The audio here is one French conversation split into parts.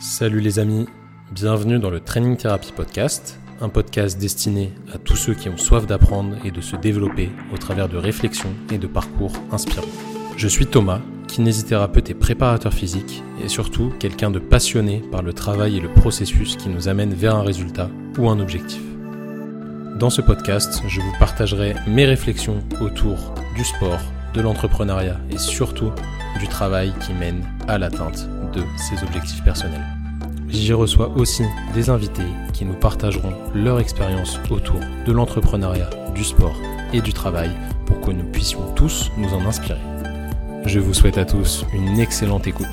Salut les amis, bienvenue dans le Training Therapy Podcast, un podcast destiné à tous ceux qui ont soif d'apprendre et de se développer au travers de réflexions et de parcours inspirants. Je suis Thomas, kinésithérapeute et préparateur physique, et surtout quelqu'un de passionné par le travail et le processus qui nous amène vers un résultat ou un objectif. Dans ce podcast, je vous partagerai mes réflexions autour du sport, de l'entrepreneuriat et surtout du travail qui mène à l'atteinte de ses objectifs personnels. J'y reçois aussi des invités qui nous partageront leur expérience autour de l'entrepreneuriat, du sport et du travail pour que nous puissions tous nous en inspirer. Je vous souhaite à tous une excellente écoute.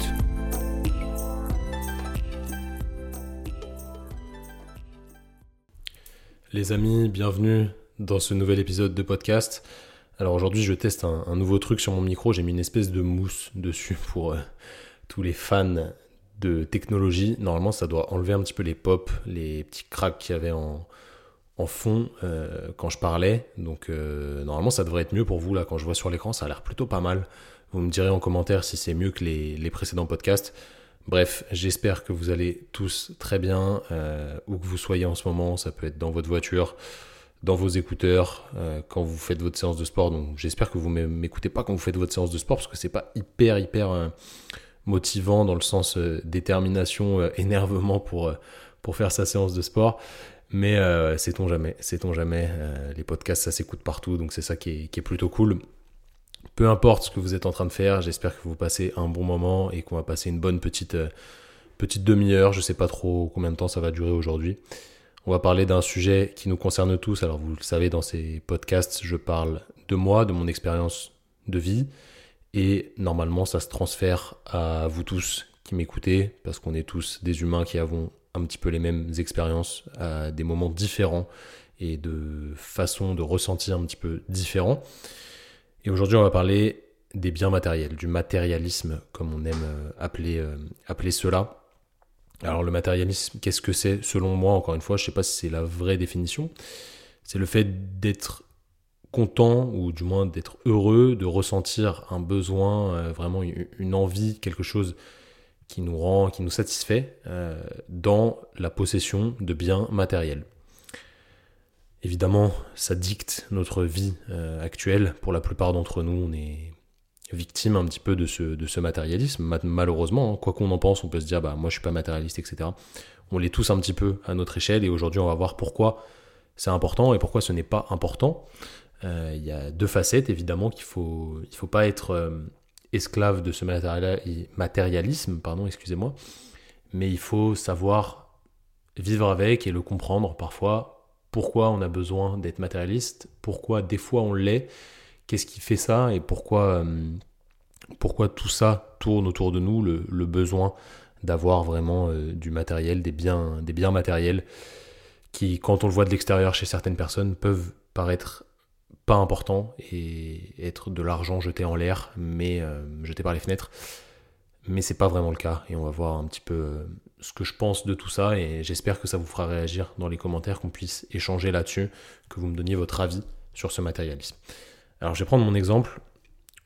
Les amis, bienvenue dans ce nouvel épisode de podcast. Alors aujourd'hui, je teste un, nouveau truc sur mon micro. J'ai mis une espèce de mousse dessus pour euh, tous les fans de technologie. Normalement, ça doit enlever un petit peu les pops, les petits cracks qu'il y avait en, fond euh, quand je parlais. Donc euh, normalement, ça devrait être mieux pour vous là. Quand je vois sur l'écran, ça a l'air plutôt pas mal. Vous me direz en commentaire si c'est mieux que les, précédents podcasts. Bref, j'espère que vous allez tous très bien, où que vous soyez en ce moment. Ça peut être dans votre voiture dans vos écouteurs euh, quand vous faites votre séance de sport. Donc j'espère que vous m'écoutez pas quand vous faites votre séance de sport parce que c'est pas hyper hyper euh, motivant dans le sens euh, détermination, énervement pour pour faire sa séance de sport. Mais sait-on jamais, sait-on jamais. les podcasts ça s'écoute partout donc c'est ça qui est, qui est, plutôt cool. Peu importe ce que vous êtes en train de faire, j'espère que vous passez un bon moment et qu'on va passer une bonne petite petite demi-heure. Je sais pas trop combien de temps ça va durer aujourd'hui. On va parler d'un sujet qui nous concerne tous. Alors vous le savez, dans ces podcasts, je parle de moi, de mon expérience de vie. Et normalement, ça se transfère à vous tous qui m'écoutez, parce qu'on est tous des humains qui avons un petit peu les mêmes expériences à des moments différents et de façons de ressentir un petit peu différents. Et aujourd'hui, on va parler des biens matériels, du matérialisme, comme on aime euh, appeler, euh, appeler cela. Alors le matérialisme, qu'est-ce que c'est Selon moi, encore une fois, je ne sais pas si c'est la vraie définition. C'est le fait d'être content ou du moins d'être heureux, de ressentir un besoin, euh, vraiment une envie, quelque chose qui nous rend, qui nous satisfait euh, dans la possession de biens matériels. Évidemment, ça dicte notre vie euh, actuelle. Pour la plupart d'entre nous, on est victime un petit peu de ce, matérialisme. Malheureusement, hein. quoi qu'on en pense, on peut se dire, bah, moi je suis pas matérialiste, etc. On l'est tous un petit peu à notre échelle et aujourd'hui on va voir pourquoi c'est important et pourquoi ce n'est pas important. Euh, il y a deux facettes, évidemment, qu'il faut, il faut pas être euh, esclave de ce matérialisme, pardon, excusez-moi, mais il faut savoir vivre avec et le comprendre parfois, pourquoi on a besoin d'être matérialiste, pourquoi des fois on l'est, qu'est-ce qui fait ça? Et pourquoi, euh, pourquoi tout ça tourne autour de nous, le, besoin d'avoir vraiment du matériel, des biens, des biens matériels qui, quand on le voit de l'extérieur chez certaines personnes, peuvent paraître pas importants et être de l'argent jeté en l'air, mais euh, jeté par les fenêtres. Mais c'est pas vraiment le cas et on va voir un petit peu ce que je pense de tout ça et j'espère que ça vous fera réagir dans les commentaires, qu'on puisse échanger là-dessus, que vous me donniez votre avis sur ce matérialisme. Alors je vais prendre mon exemple.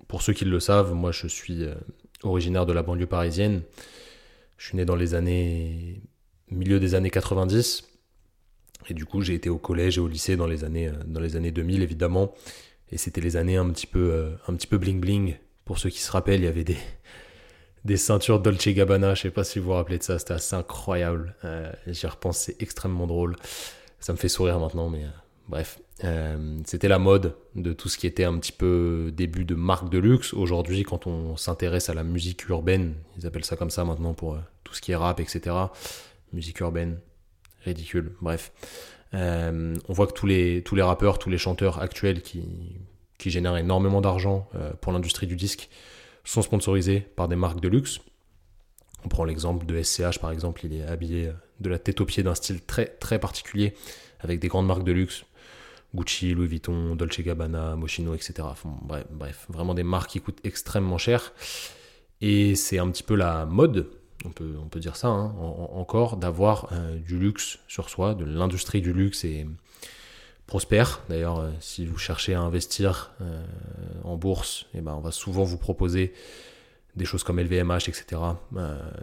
Pour ceux qui le savent, moi je suis euh, originaire de la banlieue parisienne. Je suis né dans les années milieu des années 90 et du coup j'ai été au collège et au lycée dans les années euh, dans les années 2000 évidemment et c'était les années un petit peu euh, un petit peu bling bling. Pour ceux qui se rappellent, il y avait des des ceintures Dolce Gabbana, je sais pas si vous vous rappelez de ça, c'était assez incroyable. J'y repense, c'est extrêmement drôle. Ça me fait sourire maintenant, mais Bref, euh, c'était la mode de tout ce qui était un petit peu début de marque de luxe. Aujourd'hui, quand on s'intéresse à la musique urbaine, ils appellent ça comme ça maintenant pour euh, tout ce qui est rap, etc. Musique urbaine, ridicule, bref. Euh, on voit que tous les, tous les rappeurs, tous les chanteurs actuels qui, qui génèrent énormément d'argent pour l'industrie du disque sont sponsorisés par des marques de luxe. On prend l'exemple de SCH par exemple, il est habillé de la tête aux pieds d'un style très très particulier avec des grandes marques de luxe Gucci, Louis Vuitton, Dolce Gabbana, Moschino, etc. bref, vraiment des marques qui coûtent extrêmement cher. Et c'est un petit peu la mode, on peut, dire ça hein, encore, d'avoir euh, du luxe sur soi, de l'industrie du luxe et prospère. D'ailleurs, euh, si vous cherchez à investir euh, en bourse, eh ben, on va souvent vous proposer des choses comme LVMH, etc.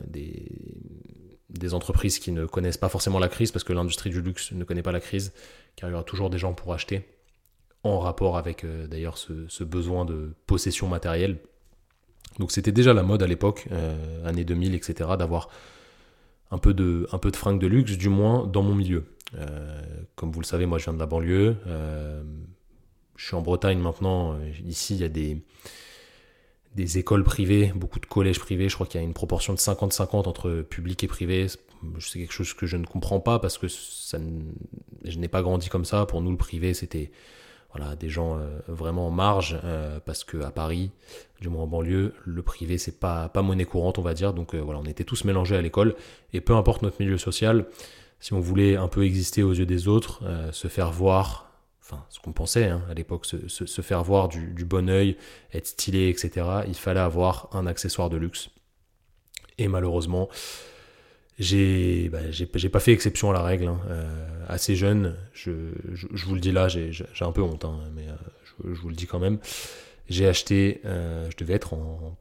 des, entreprises qui ne connaissent pas forcément la crise, parce que l'industrie du luxe ne connaît pas la crise, car il y aura toujours des gens pour acheter, en rapport avec d'ailleurs ce, besoin de possession matérielle. Donc c'était déjà la mode à l'époque, euh, années 2000, etc., d'avoir un peu de, un peu de fringues de luxe, du moins dans mon milieu. Euh, comme vous le savez, moi je viens de la banlieue. Euh, je suis en Bretagne maintenant. Ici, il y a des, des écoles privées, beaucoup de collèges privés. Je crois qu'il y a une proportion de 50-50 entre public et privé. C'est quelque chose que je ne comprends pas parce que je n'ai pas grandi comme ça. Pour nous, le privé, c'était des gens euh, vraiment en marge parce que à Paris, du moins en banlieue, le privé c'est pas pas monnaie courante, on va dire. Donc voilà, on était tous mélangés à l'école et peu importe notre milieu social, si on voulait un peu exister aux yeux des autres, euh, se faire voir, enfin ce qu'on pensait hein, à l'époque, se, faire voir du, bon oeil, être stylé, etc., il fallait avoir un accessoire de luxe. Et malheureusement, j'ai bah, pas fait exception à la règle. Hein. Euh, assez jeune, je, vous le dis là, j'ai un peu honte, hein, mais euh, je, vous le dis quand même. J'ai acheté, je devais être en,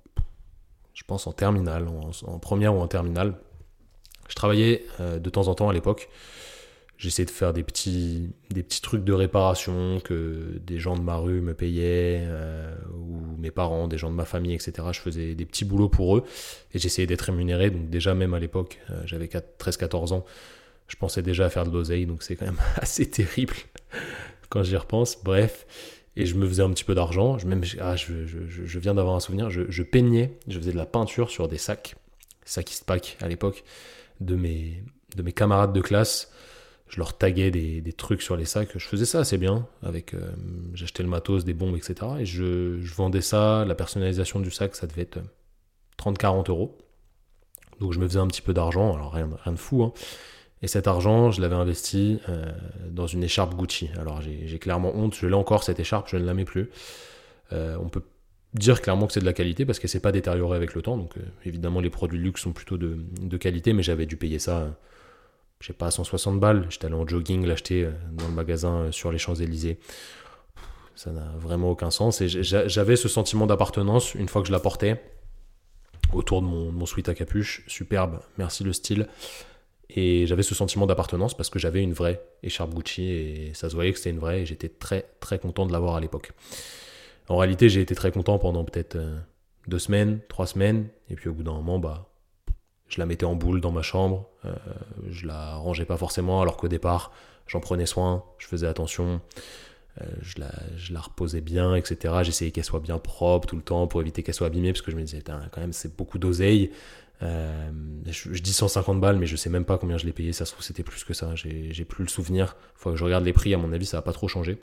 je pense en terminale, en première ou en terminale. Je travaillais euh, de temps en temps à l'époque. J'essayais de faire des petits, des petits trucs de réparation que des gens de ma rue me payaient, euh, ou mes parents, des gens de ma famille, etc. Je faisais des petits boulots pour eux et j'essayais d'être rémunéré. Donc déjà même à l'époque, euh, j'avais 13-14 ans, je pensais déjà à faire de l'oseille. Donc c'est quand même assez terrible quand j'y repense. Bref, et je me faisais un petit peu d'argent. Je, même, ah, je, je, je, viens d'avoir un souvenir. Je, peignais, je faisais de la peinture sur des sacs, sacs pack à l'époque de mes, de mes camarades de classe. Je leur taguais des, des, trucs sur les sacs. Je faisais ça assez bien. Avec, euh, j'achetais le matos, des bombes, etc. Et je, je, vendais ça. La personnalisation du sac, ça devait être 30-40 euros. Donc je me faisais un petit peu d'argent. Alors rien, rien de fou. Hein. Et cet argent, je l'avais investi euh, dans une écharpe Gucci. Alors j'ai clairement honte. Je l'ai encore cette écharpe. Je ne la mets plus. Euh, on peut dire clairement que c'est de la qualité parce qu'elle s'est pas détériorée avec le temps. Donc euh, évidemment les produits luxe sont plutôt de, qualité, mais j'avais dû payer ça, je sais pas, 160 balles. J'étais allé en jogging l'acheter euh, dans le magasin euh, sur les Champs-Élysées. Ça n'a vraiment aucun sens. Et j'avais ce sentiment d'appartenance une fois que je la portais autour de mon, mon sweat à capuche. Superbe, merci le style. Et j'avais ce sentiment d'appartenance parce que j'avais une vraie écharpe Gucci et ça se voyait que c'était une vraie et j'étais très très content de l'avoir à l'époque. En réalité, j'ai été très content pendant peut-être euh, deux semaines, trois semaines, et puis au bout d'un moment, bah, je la mettais en boule dans ma chambre, euh, je la rangeais pas forcément, alors qu'au départ, j'en prenais soin, je faisais attention, euh, je, la, reposais bien, etc. J'essayais qu'elle soit bien propre tout le temps pour éviter qu'elle soit abîmée, parce que je me disais, quand même, c'est beaucoup d'oseille. Euh, je, dis 150 balles, mais je sais même pas combien je l'ai payé, ça se trouve c'était plus que ça, j'ai plus le souvenir. Faut que je regarde les prix, à mon avis, ça va pas trop changer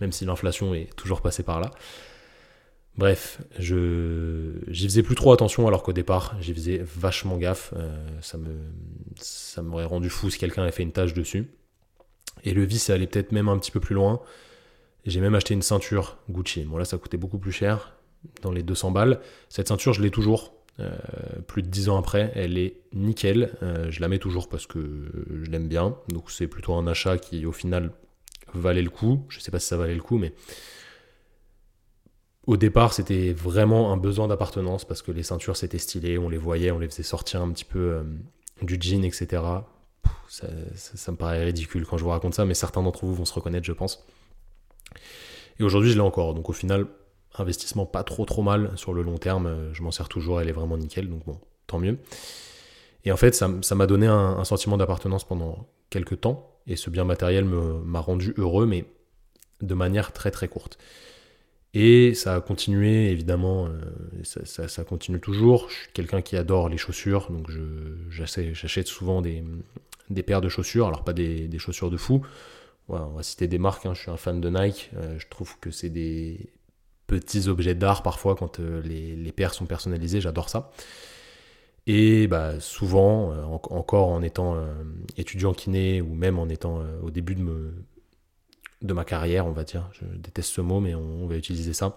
même si l'inflation est toujours passée par là. Bref, je j'y faisais plus trop attention alors qu'au départ j'y faisais vachement gaffe. Euh, ça me ça m'aurait rendu fou si quelqu'un avait fait une tâche dessus. Et le vice est allé peut-être même un petit peu plus loin. J'ai même acheté une ceinture Gucci. Bon là ça coûtait beaucoup plus cher, dans les 200 balles. Cette ceinture je l'ai toujours. Euh, plus de 10 ans après, elle est nickel. Euh, je la mets toujours parce que je l'aime bien. Donc c'est plutôt un achat qui au final valait le coup. Je sais pas si ça valait le coup, mais au départ, c'était vraiment un besoin d'appartenance parce que les ceintures c'était stylé, on les voyait, on les faisait sortir un petit peu euh, du jean, etc. Ça, me paraît ridicule quand je vous raconte ça, mais certains d'entre vous vont se reconnaître, je pense. Et aujourd'hui, je l'ai encore. Donc au final, investissement pas trop trop mal sur le long terme. Je m'en sers toujours, elle est vraiment nickel, donc bon, tant mieux. Et en fait, ça m'a donné un, un sentiment d'appartenance pendant quelques temps. Et ce bien matériel m'a rendu heureux, mais de manière très très courte. Et ça a continué, évidemment, euh, ça, continue toujours. Je suis quelqu'un qui adore les chaussures, donc j'achète souvent des, paires de chaussures, alors pas des, chaussures de fou. on va citer des marques, hein. je suis un fan de Nike, euh, je trouve que c'est des petits objets d'art parfois quand euh, les, paires sont personnalisées, j'adore ça. Et bah, souvent, encore en étant étudiant kiné ou même en étant au début de, me, de ma carrière, on va dire, je déteste ce mot, mais on, va utiliser ça,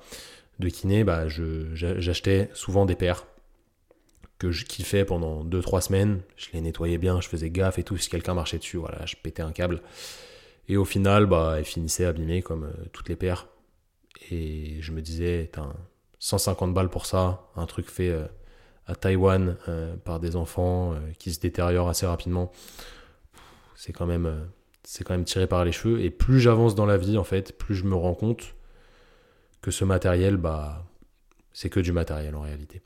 de kiné, bah, j'achetais souvent des paires que je kiffais pendant 2-3 semaines. Je les nettoyais bien, je faisais gaffe et tout. Si quelqu'un marchait dessus, voilà, je pétais un câble. Et au final, bah, elles finissaient abîmées comme toutes les paires. Et je me disais, 150 balles pour ça, un truc fait à Taïwan par des enfants qui se détériorent assez rapidement, c'est quand même c'est quand même tiré par les cheveux. Et plus j'avance dans la vie, en fait, plus je me rends compte que ce matériel, bah, c'est que du matériel en réalité.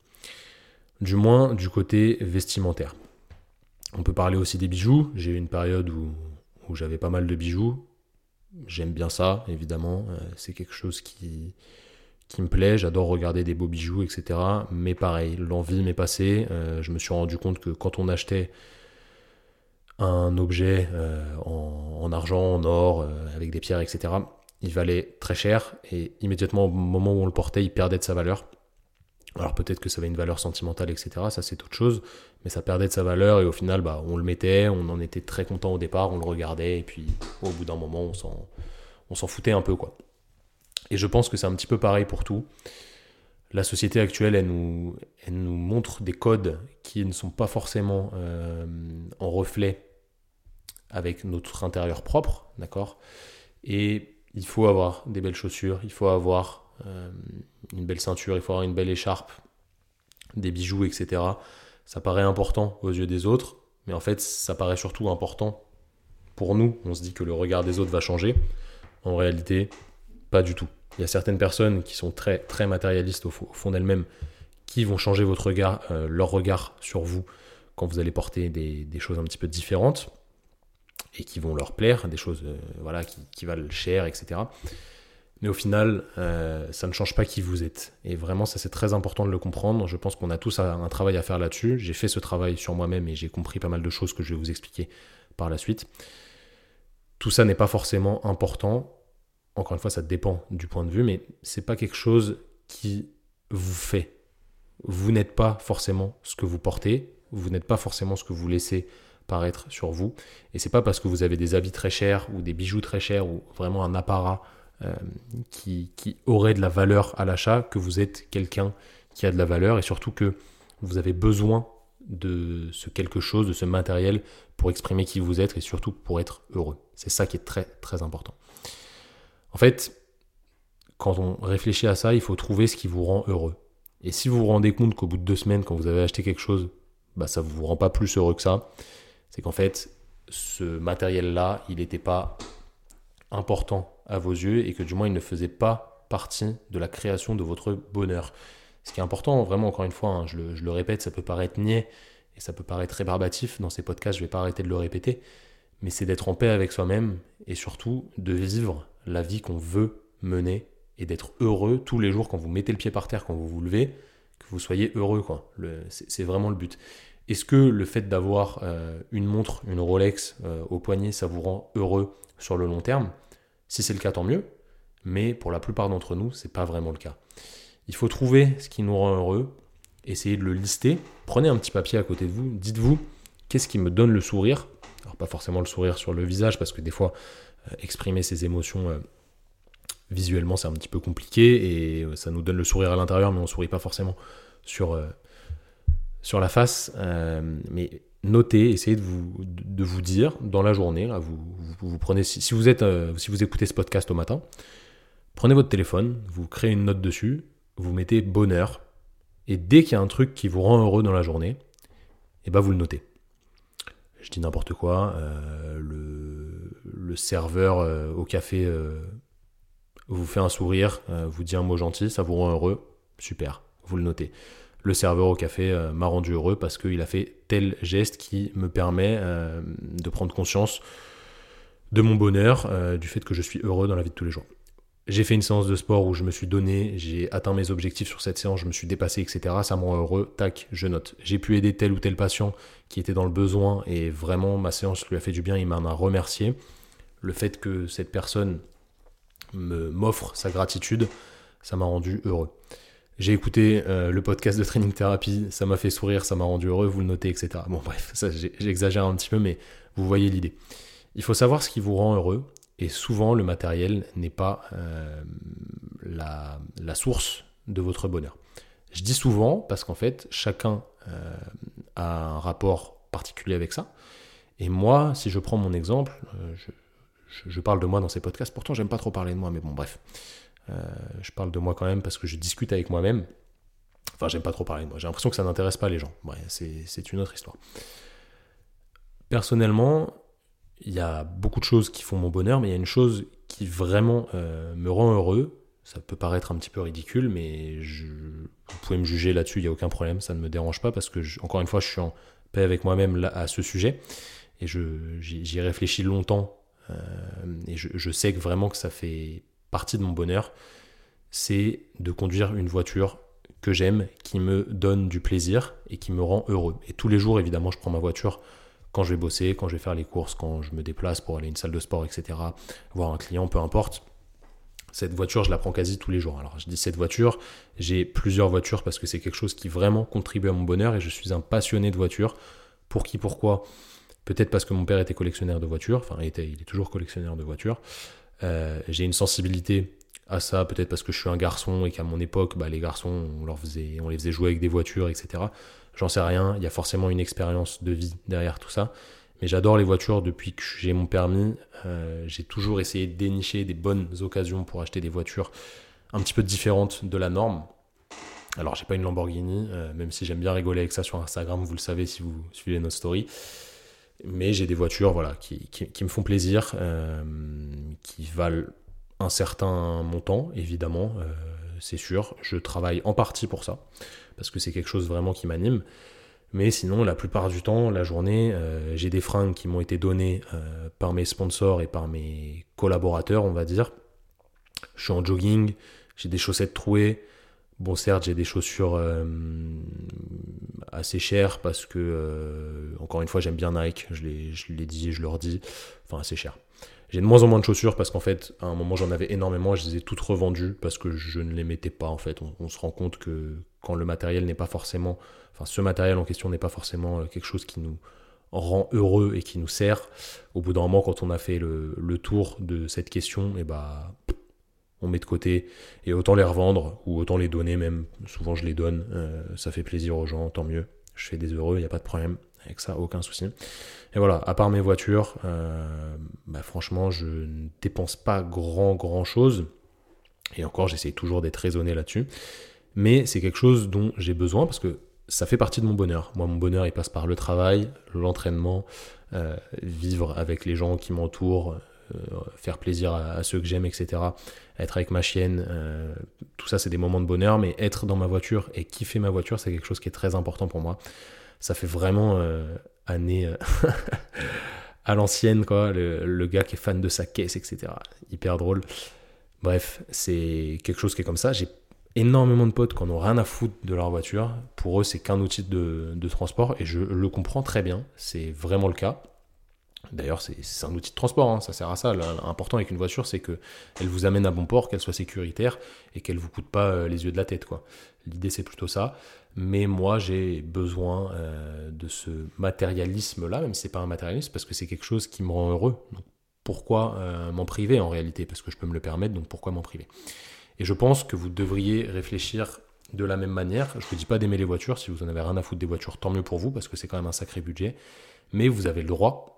Du moins du côté vestimentaire. On peut parler aussi des bijoux. J'ai eu une période où, où j'avais pas mal de bijoux. J'aime bien ça, évidemment. Euh, c'est quelque chose qui, qui me plaît. J'adore regarder des beaux bijoux, etc. Mais pareil, l'envie m'est passée. Euh, je me suis rendu compte que quand on achetait un objet euh, en, argent, en or, euh, avec des pierres, etc., il valait très cher et immédiatement au moment où on le portait, il perdait de sa valeur. Alors peut-être que ça avait une valeur sentimentale, etc. Ça c'est autre chose, mais ça perdait de sa valeur et au final, bah, on le mettait, on en était très content au départ, on le regardait et puis au bout d'un moment, on s'en, on s'en foutait un peu quoi. Et je pense que c'est un petit peu pareil pour tout. La société actuelle, elle nous, elle nous montre des codes qui ne sont pas forcément euh, en reflet avec notre intérieur propre, d'accord? Et il faut avoir des belles chaussures, il faut avoir euh, une belle ceinture, il faut avoir une belle écharpe, des bijoux, etc. Ça paraît important aux yeux des autres, mais en fait, ça paraît surtout important pour nous. On se dit que le regard des autres va changer. En réalité, pas du tout. Il y a certaines personnes qui sont très, très matérialistes au, fond d'elles-mêmes, qui vont changer votre regard, euh, leur regard sur vous quand vous allez porter des, des choses un petit peu différentes et qui vont leur plaire, des choses euh, voilà, qui, valent cher, etc. Mais au final, euh, ça ne change pas qui vous êtes. Et vraiment, ça c'est très important de le comprendre. Je pense qu'on a tous un travail à faire là-dessus. J'ai fait ce travail sur moi-même et j'ai compris pas mal de choses que je vais vous expliquer par la suite. Tout ça n'est pas forcément important. Encore une fois, ça dépend du point de vue, mais c'est pas quelque chose qui vous fait. Vous n'êtes pas forcément ce que vous portez. Vous n'êtes pas forcément ce que vous laissez paraître sur vous. Et c'est pas parce que vous avez des habits très chers ou des bijoux très chers ou vraiment un apparat euh, qui, qui, aurait de la valeur à l'achat que vous êtes quelqu'un qui a de la valeur et surtout que vous avez besoin de ce quelque chose, de ce matériel pour exprimer qui vous êtes et surtout pour être heureux. C'est ça qui est très très important. En fait, quand on réfléchit à ça, il faut trouver ce qui vous rend heureux. Et si vous vous rendez compte qu'au bout de deux semaines, quand vous avez acheté quelque chose, bah, ça ne vous rend pas plus heureux que ça, c'est qu'en fait, ce matériel-là, il n'était pas important à vos yeux et que du moins il ne faisait pas partie de la création de votre bonheur. Ce qui est important, vraiment, encore une fois, hein, je, le, répète, ça peut paraître niais et ça peut paraître rébarbatif dans ces podcasts, je ne vais pas arrêter de le répéter, mais c'est d'être en paix avec soi-même et surtout de vivre la vie qu'on veut mener et d'être heureux tous les jours quand vous mettez le pied par terre, quand vous vous levez, que vous soyez heureux. quoi. C'est vraiment le but. Est-ce que le fait d'avoir euh, une montre, une Rolex euh, au poignet, ça vous rend heureux sur le long terme? Si c'est le cas, tant mieux. Mais pour la plupart d'entre nous, c'est pas vraiment le cas. Il faut trouver ce qui nous rend heureux, essayer de le lister. Prenez un petit papier à côté de vous, dites-vous qu'est-ce qui me donne le sourire? Alors pas forcément le sourire sur le visage, parce que des fois, euh, exprimer ses émotions visuellement, c'est un petit peu compliqué et ça nous donne le sourire à l'intérieur, mais on sourit pas forcément sur sur la face, euh, mais notez, essayez de vous, dire dans la journée, là, vous, prenez, si, vous êtes, euh, si vous écoutez ce podcast au matin, prenez votre téléphone, vous créez une note dessus, vous mettez bonheur, et dès qu'il y a un truc qui vous rend heureux dans la journée, et eh ben vous le notez. Je dis n'importe quoi, euh, le, serveur au café vous fait un sourire, vous dit un mot gentil, ça vous rend heureux, super, vous le notez le serveur au café euh, m'a rendu heureux parce qu'il a fait tel geste qui me permet euh, de prendre conscience de mon bonheur, euh, du fait que je suis heureux dans la vie de tous les jours. J'ai fait une séance de sport où je me suis donné, j'ai atteint mes objectifs sur cette séance, je me suis dépassé, etc. Ça me rend heureux, tac, je note. J'ai pu aider tel ou tel patient qui était dans le besoin et vraiment ma séance lui a fait du bien, il m'en a remercié. Le fait que cette personne m'offre sa gratitude, ça m'a rendu heureux. J'ai écouté euh, le podcast de Training Therapy, ça m'a fait sourire, ça m'a rendu heureux, vous le notez, etc. Bon, bref, j'exagère un petit peu, mais vous voyez l'idée. Il faut savoir ce qui vous rend heureux, et souvent le matériel n'est pas euh, la, source de votre bonheur. Je dis souvent parce qu'en fait, chacun euh, a un rapport particulier avec ça. Et moi, si je prends mon exemple, je, je, parle de moi dans ces podcasts, pourtant j'aime pas trop parler de moi, mais bon, bref. Euh, je parle de moi quand même parce que je discute avec moi-même. Enfin, j'aime pas trop parler de moi. J'ai l'impression que ça n'intéresse pas les gens. Ouais, c'est une autre histoire. Personnellement, il y a beaucoup de choses qui font mon bonheur, mais il y a une chose qui vraiment euh, me rend heureux. Ça peut paraître un petit peu ridicule, mais vous pouvez me juger là-dessus, il n'y a aucun problème, ça ne me dérange pas parce que, encore une fois, je suis en paix avec moi-même à ce sujet et j'y réfléchis longtemps euh, et je, sais vraiment que ça fait partie de mon bonheur, c'est de conduire une voiture que j'aime, qui me donne du plaisir et qui me rend heureux. Et tous les jours, évidemment, je prends ma voiture quand je vais bosser, quand je vais faire les courses, quand je me déplace pour aller à une salle de sport, etc., voir un client, peu importe. Cette voiture, je la prends quasi tous les jours. Alors, je dis cette voiture, j'ai plusieurs voitures parce que c'est quelque chose qui vraiment contribue à mon bonheur et je suis un passionné de voitures. Pour qui, pourquoi? Peut-être parce que mon père était collectionneur de voitures, enfin, il, il est toujours collectionneur de voitures. Euh, j'ai une sensibilité à ça, peut-être parce que je suis un garçon et qu'à mon époque, bah, les garçons, on, les faisait jouer avec des voitures, etc. J'en sais rien, il y a forcément une expérience de vie derrière tout ça. Mais j'adore les voitures depuis que j'ai mon permis. Euh, j'ai toujours essayé de dénicher des bonnes occasions pour acheter des voitures un petit peu différentes de la norme. Alors, j'ai pas une Lamborghini, euh, même si j'aime bien rigoler avec ça sur Instagram, vous le savez si vous suivez notre story. Mais j'ai des voitures voilà, qui, qui, me font plaisir, euh, qui valent un certain montant, évidemment, euh, c'est sûr. Je travaille en partie pour ça, parce que c'est quelque chose vraiment qui m'anime. Mais sinon, la plupart du temps, la journée, euh, j'ai des fringues qui m'ont été données par mes sponsors et par mes collaborateurs, on va dire. Je suis en jogging, j'ai des chaussettes trouées. Bon, certes, j'ai des chaussures assez chères parce que, encore une fois, j'aime bien Nike. Je l'ai dit, je leur dis. Enfin, assez cher. J'ai de moins en moins de chaussures parce qu'en fait, à un moment, j'en avais énormément je les ai toutes revendues parce que je ne les mettais pas. En fait, on, se rend compte que quand le matériel n'est pas forcément, enfin, ce matériel en question n'est pas forcément euh, quelque chose qui nous rend heureux et qui nous sert. Au bout d'un moment, quand on a fait le, tour de cette question, et eh bah, on met de côté et autant les revendre ou autant les donner même. Souvent, je les donne. Euh, ça fait plaisir aux gens, tant mieux. Je fais des heureux, il n'y a pas de problème avec ça, aucun souci. Et voilà, à part mes voitures, euh, bah franchement, je ne dépense pas grand grand chose. Et encore, j'essaie toujours d'être raisonné là-dessus. Mais c'est quelque chose dont j'ai besoin parce que ça fait partie de mon bonheur. Moi, mon bonheur, il passe par le travail, l'entraînement, euh, vivre avec les gens qui m'entourent, faire plaisir à, ceux que j'aime, etc. Être avec ma chienne, tout ça, c'est des moments de bonheur. Mais être dans ma voiture et kiffer ma voiture, c'est quelque chose qui est très important pour moi ça fait vraiment euh, année euh, à l'ancienne, quoi. Le, gars qui est fan de sa caisse, etc. Hyper drôle. Bref, c'est quelque chose qui est comme ça. J'ai énormément de potes qui n'ont rien à foutre de leur voiture. Pour eux, c'est qu'un outil de, transport et je le comprends très bien. C'est vraiment le cas. D'ailleurs, c'est un outil de transport, hein. ça sert à ça. L'important avec une voiture, c'est qu'elle vous amène à bon port, qu'elle soit sécuritaire et qu'elle vous coûte pas euh, les yeux de la tête. L'idée, c'est plutôt ça. Mais moi, j'ai besoin euh, de ce matérialisme-là, même si c'est pas un matérialisme, parce que c'est quelque chose qui me rend heureux. Pourquoi euh, m'en priver en réalité? Parce que je peux me le permettre, donc pourquoi m'en priver? Et je pense que vous devriez réfléchir de la même manière. Je ne vous dis pas d'aimer les voitures, si vous en avez rien à foutre des voitures, tant mieux pour vous, parce que c'est quand même un sacré budget. Mais vous avez le droit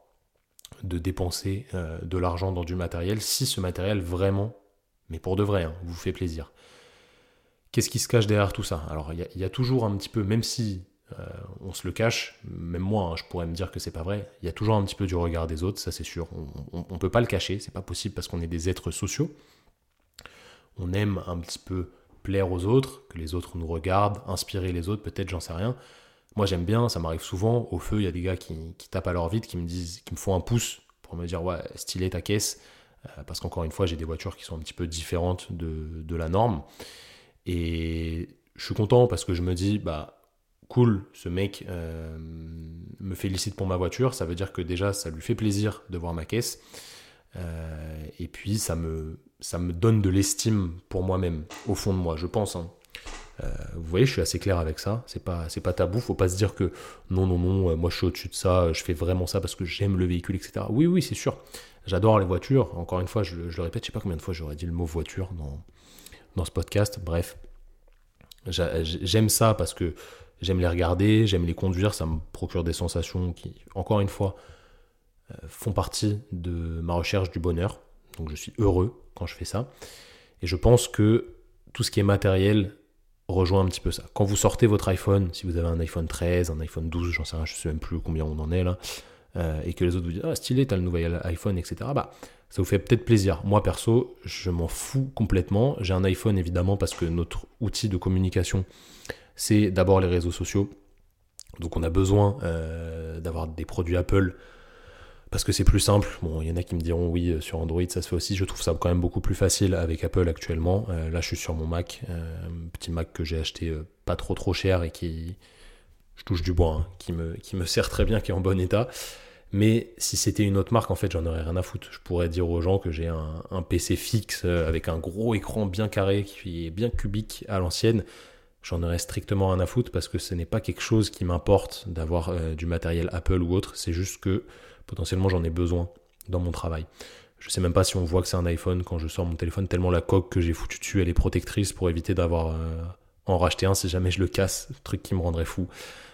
de dépenser euh, de l'argent dans du matériel si ce matériel vraiment, mais pour de vrai, hein, vous fait plaisir. Qu'est-ce qui se cache derrière tout ça? Alors il y, a toujours un petit peu, même si euh, on se le cache, même moi hein, je pourrais me dire que c'est pas vrai, il y a toujours un petit peu du regard des autres, ça c'est sûr. On, ne peut pas le cacher, c'est pas possible parce qu'on est des êtres sociaux. On aime un petit peu plaire aux autres, que les autres nous regardent, inspirer les autres, peut-être, j'en sais rien. Moi, j'aime bien, ça m'arrive souvent. Au feu, il y a des gars qui, tapent à leur vide, qui me disent, qui me font un pouce pour me dire ouais, stylé ta caisse. Euh, parce qu'encore une fois, j'ai des voitures qui sont un petit peu différentes de, la norme. Et je suis content parce que je me dis, bah, cool, ce mec euh, me félicite pour ma voiture. Ça veut dire que déjà, ça lui fait plaisir de voir ma caisse. Euh, et puis, ça me, ça me donne de l'estime pour moi-même, au fond de moi, je pense. Hein. Euh, vous voyez, je suis assez clair avec ça. C'est pas, c'est pas tabou. Faut pas se dire que non, non, non, euh, moi je suis au-dessus de ça. Je fais vraiment ça parce que j'aime le véhicule, etc. Oui, oui, c'est sûr. J'adore les voitures. Encore une fois, je, le répète, je sais pas combien de fois j'aurais dit le mot voiture dans, dans ce podcast. Bref, j'aime ça parce que j'aime les regarder, j'aime les conduire. Ça me procure des sensations qui, encore une fois, euh, font partie de ma recherche du bonheur. Donc je suis heureux quand je fais ça. Et je pense que tout ce qui est matériel rejoint un petit peu ça. Quand vous sortez votre iPhone, si vous avez un iPhone 13, un iPhone 12, j'en sais rien, je sais même plus combien on en est là, euh, et que les autres vous disent ah stylé, t'as le nouvel iPhone, etc. Bah ça vous fait peut-être plaisir. Moi perso, je m'en fous complètement. J'ai un iPhone évidemment parce que notre outil de communication, c'est d'abord les réseaux sociaux. Donc on a besoin euh, d'avoir des produits Apple parce que c'est plus simple. Bon, il y en a qui me diront oui, euh, sur Android ça se fait aussi. Je trouve ça quand même beaucoup plus facile avec Apple actuellement. Euh, là, je suis sur mon Mac, un petit Mac que j'ai acheté pas trop trop cher et qui, je touche du bois, hein, qui, me, qui me sert très bien, qui est en bon état. Mais si c'était une autre marque, en fait, j'en aurais rien à foutre. Je pourrais dire aux gens que j'ai un, PC fixe avec un gros écran bien carré qui est bien cubique à l'ancienne j'en aurais strictement rien à foutre parce que ce n'est pas quelque chose qui m'importe d'avoir euh, du matériel Apple ou autre, c'est juste que potentiellement j'en ai besoin dans mon travail. Je sais même pas si on voit que c'est un iPhone quand je sors mon téléphone, tellement la coque que j'ai foutue dessus, elle est protectrice pour éviter d'avoir euh, en racheter un si jamais je le casse, truc qui me rendrait fou,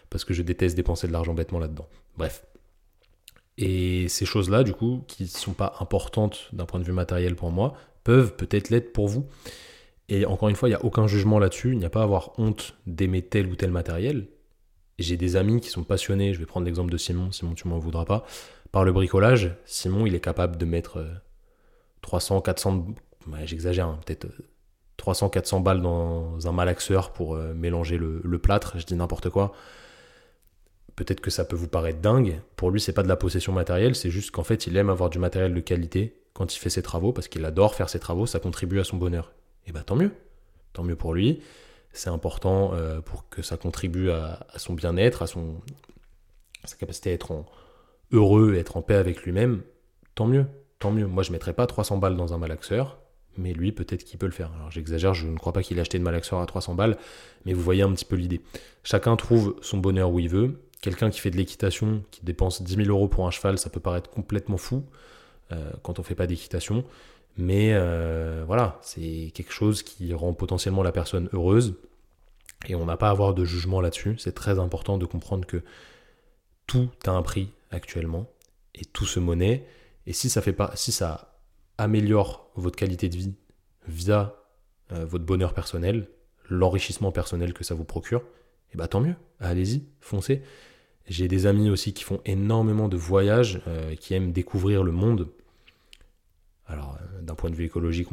parce que je déteste dépenser de l'argent bêtement là-dedans. Bref. Et ces choses-là, du coup, qui ne sont pas importantes d'un point de vue matériel pour moi, peuvent peut-être l'être pour vous. Et encore une fois, il n'y a aucun jugement là-dessus. Il n'y a pas à avoir honte d'aimer tel ou tel matériel. J'ai des amis qui sont passionnés. Je vais prendre l'exemple de Simon. Simon, tu m'en voudras pas. Par le bricolage, Simon, il est capable de mettre 300, euh, 400, j'exagère, hein, peut-être 300, euh, 400 balles dans un malaxeur pour euh, mélanger le, plâtre. Je dis n'importe quoi. Peut-être que ça peut vous paraître dingue. Pour lui, c'est pas de la possession matérielle. C'est juste qu'en fait, il aime avoir du matériel de qualité quand il fait ses travaux parce qu'il adore faire ses travaux. Ça contribue à son bonheur et eh bien tant mieux. Tant mieux pour lui. C'est important pour que ça contribue à, son bien-être, à son, sa capacité à être heureux et être en paix avec lui-même. Tant mieux, tant mieux. Moi, je ne mettrais pas 300 balles dans un malaxeur, mais lui, peut-être qu'il peut le faire. Alors j'exagère, je ne crois pas qu'il ait acheté de malaxeur à 300 balles, mais vous voyez un petit peu l'idée. Chacun trouve son bonheur où il veut. Quelqu'un qui fait de l'équitation, qui dépense 10 000 euros pour un cheval, ça peut paraître complètement fou euh, quand on ne fait pas d'équitation. Mais euh, voilà, c'est quelque chose qui rend potentiellement la personne heureuse. Et on n'a pas à avoir de jugement là-dessus. C'est très important de comprendre que tout a un prix actuellement et tout se monnaie. Et si ça, fait pas, si ça améliore votre qualité de vie via euh, votre bonheur personnel, l'enrichissement personnel que ça vous procure, et eh bah tant mieux. Allez-y, foncez. J'ai des amis aussi qui font énormément de voyages, euh, qui aiment découvrir le monde alors, euh, d'un point de vue écologique,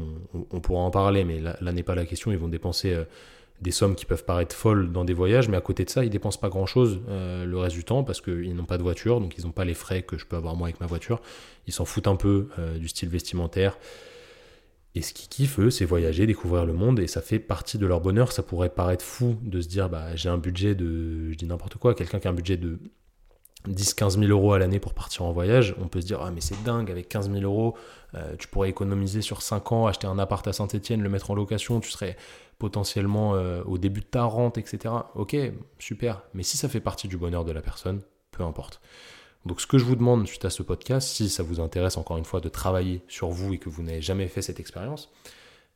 on, pourra en parler, mais là, n'est pas la question. Ils vont dépenser des sommes qui peuvent paraître folles dans des voyages, mais à côté de ça, ils dépensent pas grand-chose euh, le reste du temps parce qu'ils n'ont pas de voiture, donc ils n'ont pas les frais que je peux avoir moi avec ma voiture. Ils s'en foutent un peu du style vestimentaire. Et ce qu'ils kiffent, eux, c'est voyager, découvrir le monde, et ça fait partie de leur bonheur. Ça pourrait paraître fou de se dire, bah, j'ai un budget de, je dis n'importe quoi, quelqu'un qui a un budget de 10-15 000 euros à l'année pour partir en voyage, on peut se dire, ah mais c'est dingue, avec 15 000 euros, euh, tu pourrais économiser sur 5 ans, acheter un appart à Saint-Etienne, le mettre en location, tu serais potentiellement euh, au début de ta rente, etc. Ok, super, mais si ça fait partie du bonheur de la personne, peu importe. Donc ce que je vous demande suite à ce podcast, si ça vous intéresse encore une fois de travailler sur vous et que vous n'avez jamais fait cette expérience,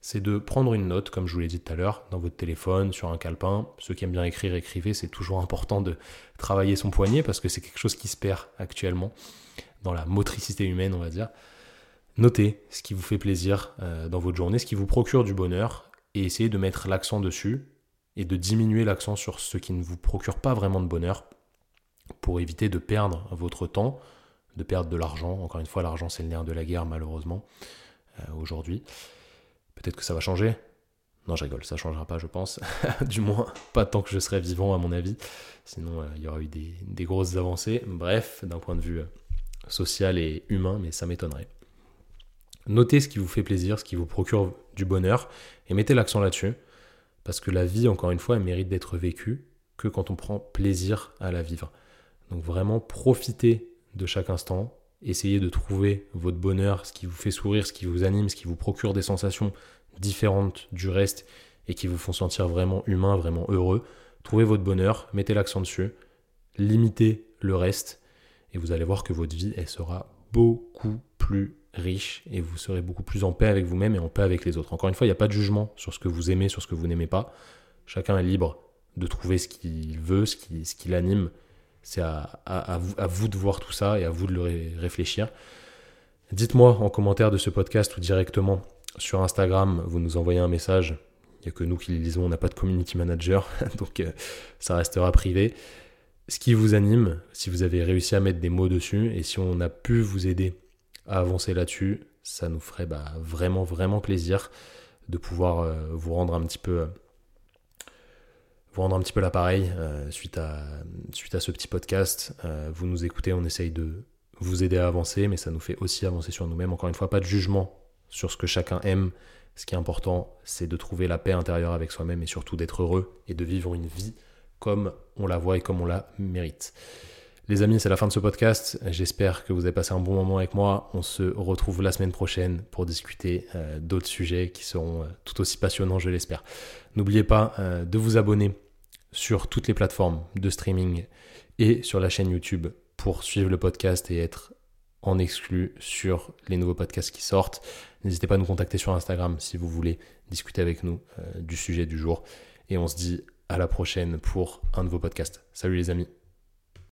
c'est de prendre une note, comme je vous l'ai dit tout à l'heure, dans votre téléphone, sur un calepin. Ceux qui aiment bien écrire, écrivez. C'est toujours important de travailler son poignet parce que c'est quelque chose qui se perd actuellement dans la motricité humaine, on va dire. Notez ce qui vous fait plaisir euh, dans votre journée, ce qui vous procure du bonheur et essayez de mettre l'accent dessus et de diminuer l'accent sur ce qui ne vous procure pas vraiment de bonheur pour éviter de perdre votre temps, de perdre de l'argent. Encore une fois, l'argent c'est le nerf de la guerre malheureusement euh, aujourd'hui. Peut-être que ça va changer. Non, je rigole, ça changera pas, je pense. du moins, pas tant que je serai vivant, à mon avis. Sinon, euh, il y aura eu des, grosses avancées. Bref, d'un point de vue euh, social et humain, mais ça m'étonnerait. Notez ce qui vous fait plaisir, ce qui vous procure du bonheur, et mettez l'accent là-dessus. Parce que la vie, encore une fois, elle mérite d'être vécue que quand on prend plaisir à la vivre. Donc vraiment, profitez de chaque instant, essayez de trouver votre bonheur, ce qui vous fait sourire, ce qui vous anime, ce qui vous procure des sensations différentes du reste et qui vous font sentir vraiment humain, vraiment heureux. Trouvez votre bonheur, mettez l'accent dessus, limitez le reste et vous allez voir que votre vie, elle sera beaucoup plus riche et vous serez beaucoup plus en paix avec vous-même et en paix avec les autres. Encore une fois, il n'y a pas de jugement sur ce que vous aimez, sur ce que vous n'aimez pas. Chacun est libre de trouver ce qu'il veut, ce qui, ce l'anime c'est à, vous, de voir tout ça et à vous de le réfléchir. Dites-moi en commentaire de ce podcast ou directement sur Instagram, vous nous envoyez un message. Il n'y a que nous qui les lisons, on n'a pas de community manager, donc euh, ça restera privé. Ce qui vous anime, si vous avez réussi à mettre des mots dessus, et si on a pu vous aider avancer là-dessus, ça nous ferait bah, vraiment, vraiment plaisir de pouvoir euh, vous rendre un petit peu euh, vous rendre un petit peu l'appareil suite, à, suite à ce petit podcast. vous nous écoutez, on essaye de vous aider à avancer, mais ça nous fait aussi avancer sur nous-mêmes. Encore une fois, pas de jugement sur ce que chacun aime. Ce qui est important, c'est de trouver la paix intérieure avec soi-même et surtout d'être heureux et de vivre une vie comme on la voit et comme on la mérite. Les amis, c'est la fin de ce podcast. J'espère que vous avez passé un bon moment avec moi. On se retrouve la semaine prochaine pour discuter euh, d'autres sujets qui seront euh, tout aussi passionnants, je l'espère. N'oubliez pas euh, de vous abonner sur toutes les plateformes de streaming et sur la chaîne YouTube pour suivre le podcast et être en exclu sur les nouveaux podcasts qui sortent. N'hésitez pas à nous contacter sur Instagram si vous voulez discuter avec nous du sujet du jour. Et on se dit à la prochaine pour un nouveau podcast. Salut les amis.